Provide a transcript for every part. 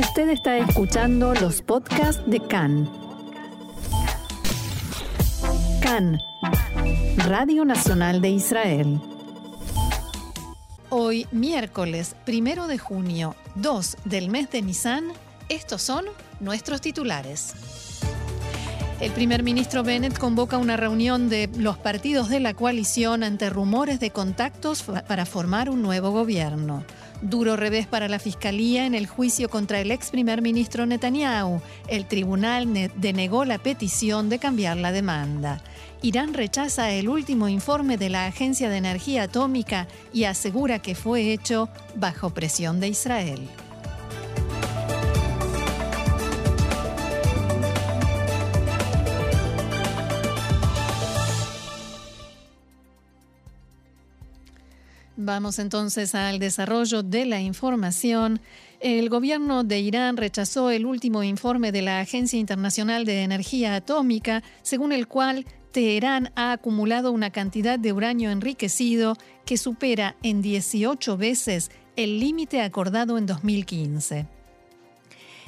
Usted está escuchando los podcasts de CAN. CAN, Radio Nacional de Israel. Hoy, miércoles primero de junio, 2 del mes de Nisan, estos son nuestros titulares. El primer ministro Bennett convoca una reunión de los partidos de la coalición ante rumores de contactos para formar un nuevo gobierno. Duro revés para la Fiscalía en el juicio contra el ex primer ministro Netanyahu. El tribunal denegó la petición de cambiar la demanda. Irán rechaza el último informe de la Agencia de Energía Atómica y asegura que fue hecho bajo presión de Israel. Vamos entonces al desarrollo de la información. El gobierno de Irán rechazó el último informe de la Agencia Internacional de Energía Atómica, según el cual Teherán ha acumulado una cantidad de uranio enriquecido que supera en 18 veces el límite acordado en 2015.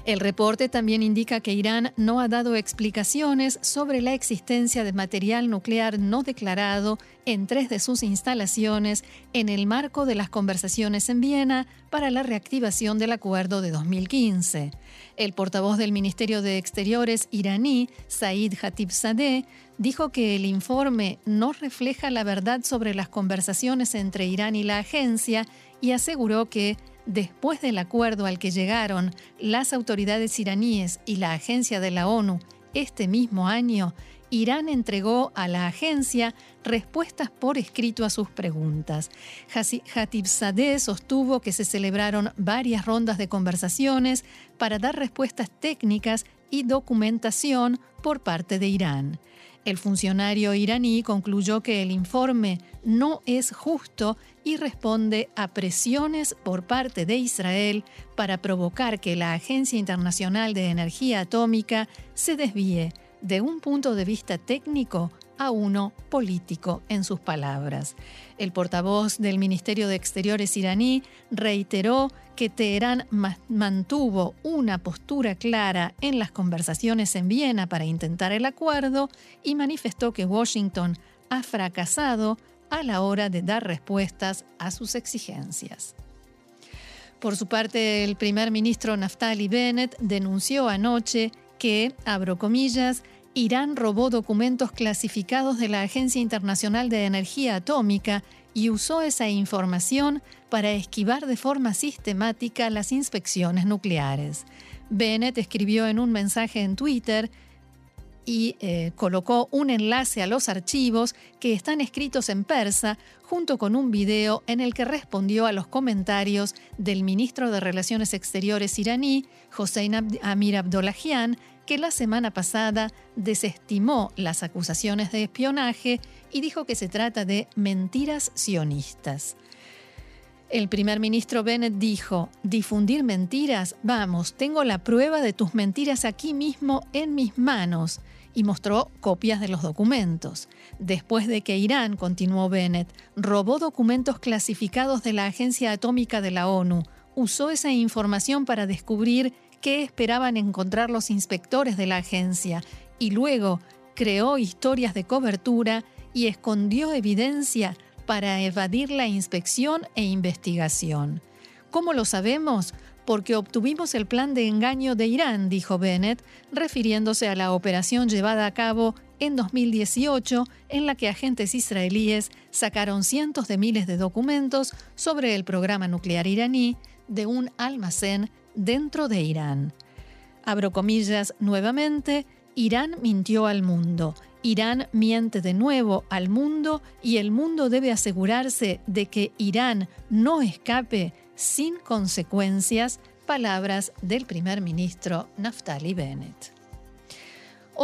El reporte también indica que Irán no ha dado explicaciones sobre la existencia de material nuclear no declarado en tres de sus instalaciones en el marco de las conversaciones en Viena para la reactivación del acuerdo de 2015. El portavoz del Ministerio de Exteriores iraní, Said Sadeh, dijo que el informe no refleja la verdad sobre las conversaciones entre Irán y la agencia y aseguró que después del acuerdo al que llegaron las autoridades iraníes y la agencia de la ONU este mismo año, Irán entregó a la agencia respuestas por escrito a sus preguntas. Sadeh sostuvo que se celebraron varias rondas de conversaciones para dar respuestas técnicas y documentación por parte de Irán. El funcionario iraní concluyó que el informe no es justo y responde a presiones por parte de Israel para provocar que la Agencia Internacional de Energía Atómica se desvíe de un punto de vista técnico a uno político, en sus palabras. El portavoz del Ministerio de Exteriores iraní reiteró que Teherán mantuvo una postura clara en las conversaciones en Viena para intentar el acuerdo y manifestó que Washington ha fracasado a la hora de dar respuestas a sus exigencias. Por su parte, el primer ministro Naftali Bennett denunció anoche que, abro comillas, Irán robó documentos clasificados de la Agencia Internacional de Energía Atómica y usó esa información para esquivar de forma sistemática las inspecciones nucleares. Bennett escribió en un mensaje en Twitter y eh, colocó un enlace a los archivos que están escritos en persa junto con un video en el que respondió a los comentarios del ministro de Relaciones Exteriores iraní, Hossein Amir Abdollahian, que la semana pasada desestimó las acusaciones de espionaje y dijo que se trata de mentiras sionistas. El primer ministro Bennett dijo, difundir mentiras, vamos, tengo la prueba de tus mentiras aquí mismo en mis manos, y mostró copias de los documentos. Después de que Irán, continuó Bennett, robó documentos clasificados de la Agencia Atómica de la ONU, usó esa información para descubrir qué esperaban encontrar los inspectores de la agencia y luego creó historias de cobertura y escondió evidencia para evadir la inspección e investigación. ¿Cómo lo sabemos? Porque obtuvimos el plan de engaño de Irán, dijo Bennett, refiriéndose a la operación llevada a cabo en 2018 en la que agentes israelíes sacaron cientos de miles de documentos sobre el programa nuclear iraní de un almacén dentro de Irán. Abro comillas nuevamente, Irán mintió al mundo. Irán miente de nuevo al mundo y el mundo debe asegurarse de que Irán no escape sin consecuencias, palabras del primer ministro Naftali Bennett.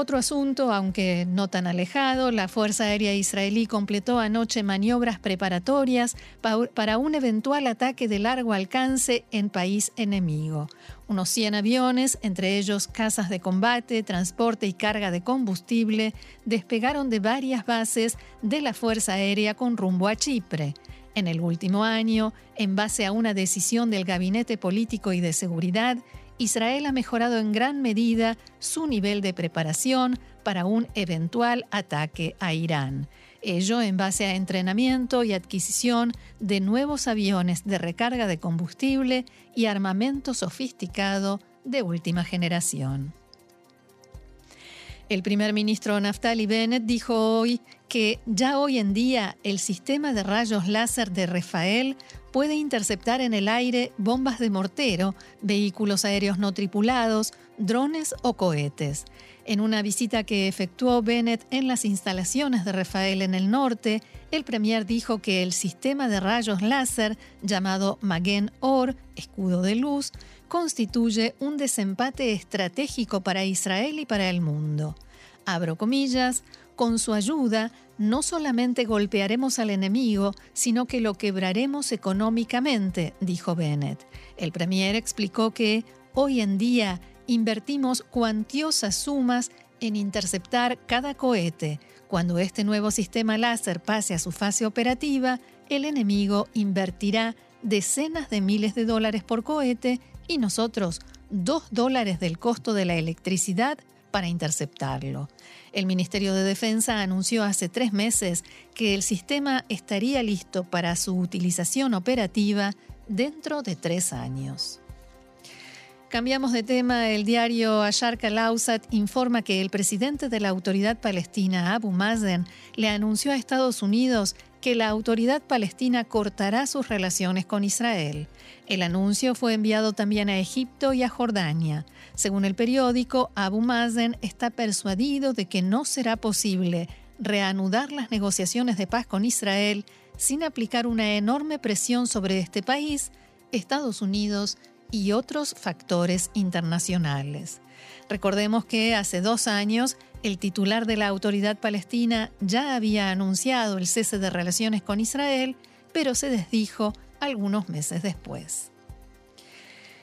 Otro asunto, aunque no tan alejado, la Fuerza Aérea Israelí completó anoche maniobras preparatorias para un eventual ataque de largo alcance en país enemigo. Unos 100 aviones, entre ellos casas de combate, transporte y carga de combustible, despegaron de varias bases de la Fuerza Aérea con rumbo a Chipre. En el último año, en base a una decisión del Gabinete Político y de Seguridad, Israel ha mejorado en gran medida su nivel de preparación para un eventual ataque a Irán. Ello en base a entrenamiento y adquisición de nuevos aviones de recarga de combustible y armamento sofisticado de última generación. El primer ministro Naftali Bennett dijo hoy que ya hoy en día el sistema de rayos láser de Rafael puede interceptar en el aire bombas de mortero, vehículos aéreos no tripulados, drones o cohetes. En una visita que efectuó Bennett en las instalaciones de Rafael en el norte, el premier dijo que el sistema de rayos láser llamado Magen Or, escudo de luz, constituye un desempate estratégico para Israel y para el mundo. Abro comillas, con su ayuda, no solamente golpearemos al enemigo, sino que lo quebraremos económicamente, dijo Bennett. El premier explicó que hoy en día invertimos cuantiosas sumas en interceptar cada cohete. Cuando este nuevo sistema láser pase a su fase operativa, el enemigo invertirá decenas de miles de dólares por cohete y nosotros dos dólares del costo de la electricidad para interceptarlo. El Ministerio de Defensa anunció hace tres meses que el sistema estaría listo para su utilización operativa dentro de tres años. Cambiamos de tema. El diario Ashar Lausat informa que el presidente de la autoridad palestina, Abu Mazen, le anunció a Estados Unidos que la autoridad palestina cortará sus relaciones con Israel. El anuncio fue enviado también a Egipto y a Jordania. Según el periódico, Abu Mazen está persuadido de que no será posible reanudar las negociaciones de paz con Israel sin aplicar una enorme presión sobre este país, Estados Unidos y otros factores internacionales. Recordemos que hace dos años el titular de la autoridad palestina ya había anunciado el cese de relaciones con Israel, pero se desdijo algunos meses después.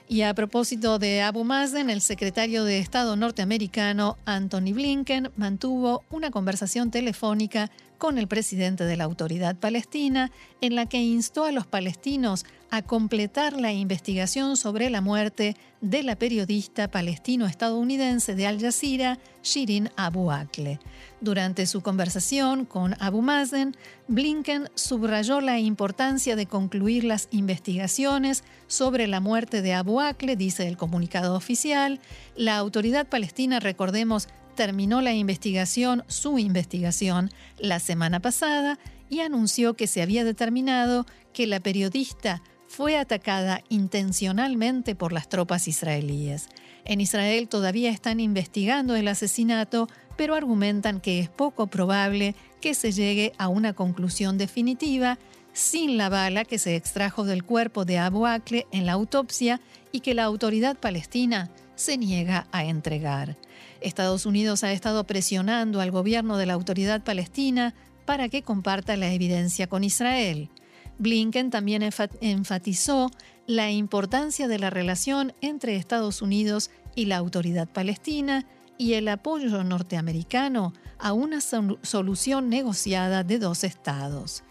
Y a propósito de Abu Mazen, el secretario de Estado norteamericano Anthony Blinken mantuvo una conversación telefónica con el presidente de la autoridad palestina en la que instó a los palestinos a completar la investigación sobre la muerte de la periodista palestino-estadounidense de Al Jazeera, Shirin Abu Akleh. Durante su conversación con Abu Mazen, Blinken subrayó la importancia de concluir las investigaciones sobre la muerte de Abu Akleh, dice el comunicado oficial. La autoridad palestina, recordemos, terminó la investigación, su investigación, la semana pasada y anunció que se había determinado que la periodista fue atacada intencionalmente por las tropas israelíes. En Israel todavía están investigando el asesinato, pero argumentan que es poco probable que se llegue a una conclusión definitiva sin la bala que se extrajo del cuerpo de Abu Akle en la autopsia y que la autoridad palestina se niega a entregar. Estados Unidos ha estado presionando al gobierno de la autoridad palestina para que comparta la evidencia con Israel. Blinken también enfatizó la importancia de la relación entre Estados Unidos y la autoridad palestina y el apoyo norteamericano a una solución negociada de dos estados.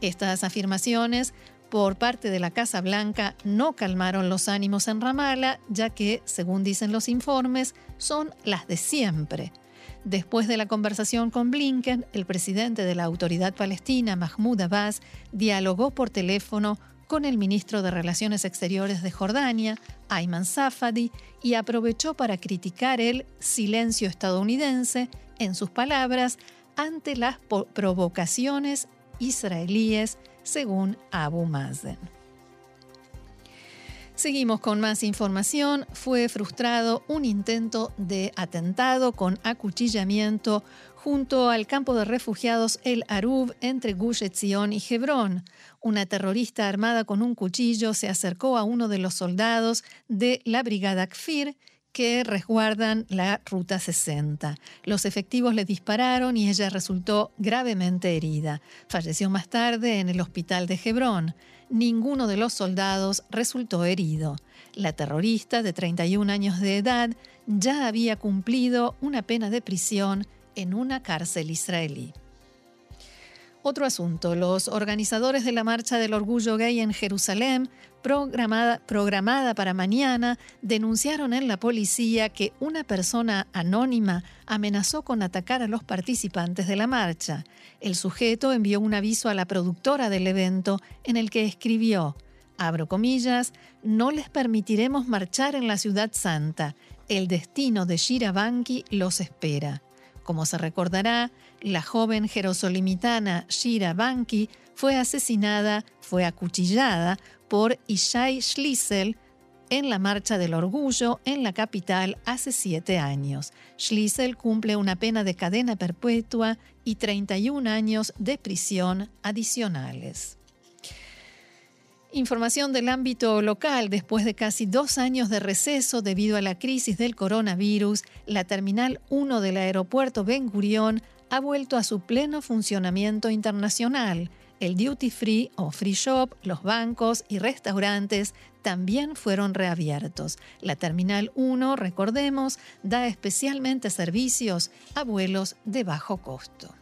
Estas afirmaciones por parte de la Casa Blanca no calmaron los ánimos en Ramallah, ya que, según dicen los informes, son las de siempre. Después de la conversación con Blinken, el presidente de la Autoridad Palestina, Mahmoud Abbas, dialogó por teléfono con el ministro de Relaciones Exteriores de Jordania, Ayman Safadi, y aprovechó para criticar el silencio estadounidense, en sus palabras, ante las provocaciones israelíes según Abu Mazen. Seguimos con más información. Fue frustrado un intento de atentado con acuchillamiento junto al campo de refugiados El Arub entre Gush Etzion y Hebrón. Una terrorista armada con un cuchillo se acercó a uno de los soldados de la brigada Kfir que resguardan la Ruta 60. Los efectivos le dispararon y ella resultó gravemente herida. Falleció más tarde en el hospital de Hebrón. Ninguno de los soldados resultó herido. La terrorista, de 31 años de edad, ya había cumplido una pena de prisión en una cárcel israelí. Otro asunto, los organizadores de la Marcha del Orgullo Gay en Jerusalén, programada, programada, para mañana, denunciaron en la policía que una persona anónima amenazó con atacar a los participantes de la marcha. El sujeto envió un aviso a la productora del evento en el que escribió, abro comillas, no les permitiremos marchar en la ciudad santa. El destino de Shira Banki los espera. Como se recordará, la joven jerosolimitana Shira Banki fue asesinada, fue acuchillada por Ishai Schlissel en la Marcha del Orgullo en la capital hace siete años. Schlissel cumple una pena de cadena perpetua y 31 años de prisión adicionales. Información del ámbito local. Después de casi dos años de receso debido a la crisis del coronavirus, la Terminal 1 del aeropuerto Ben Gurión ha vuelto a su pleno funcionamiento internacional. El duty free o free shop, los bancos y restaurantes también fueron reabiertos. La Terminal 1, recordemos, da especialmente servicios a vuelos de bajo costo.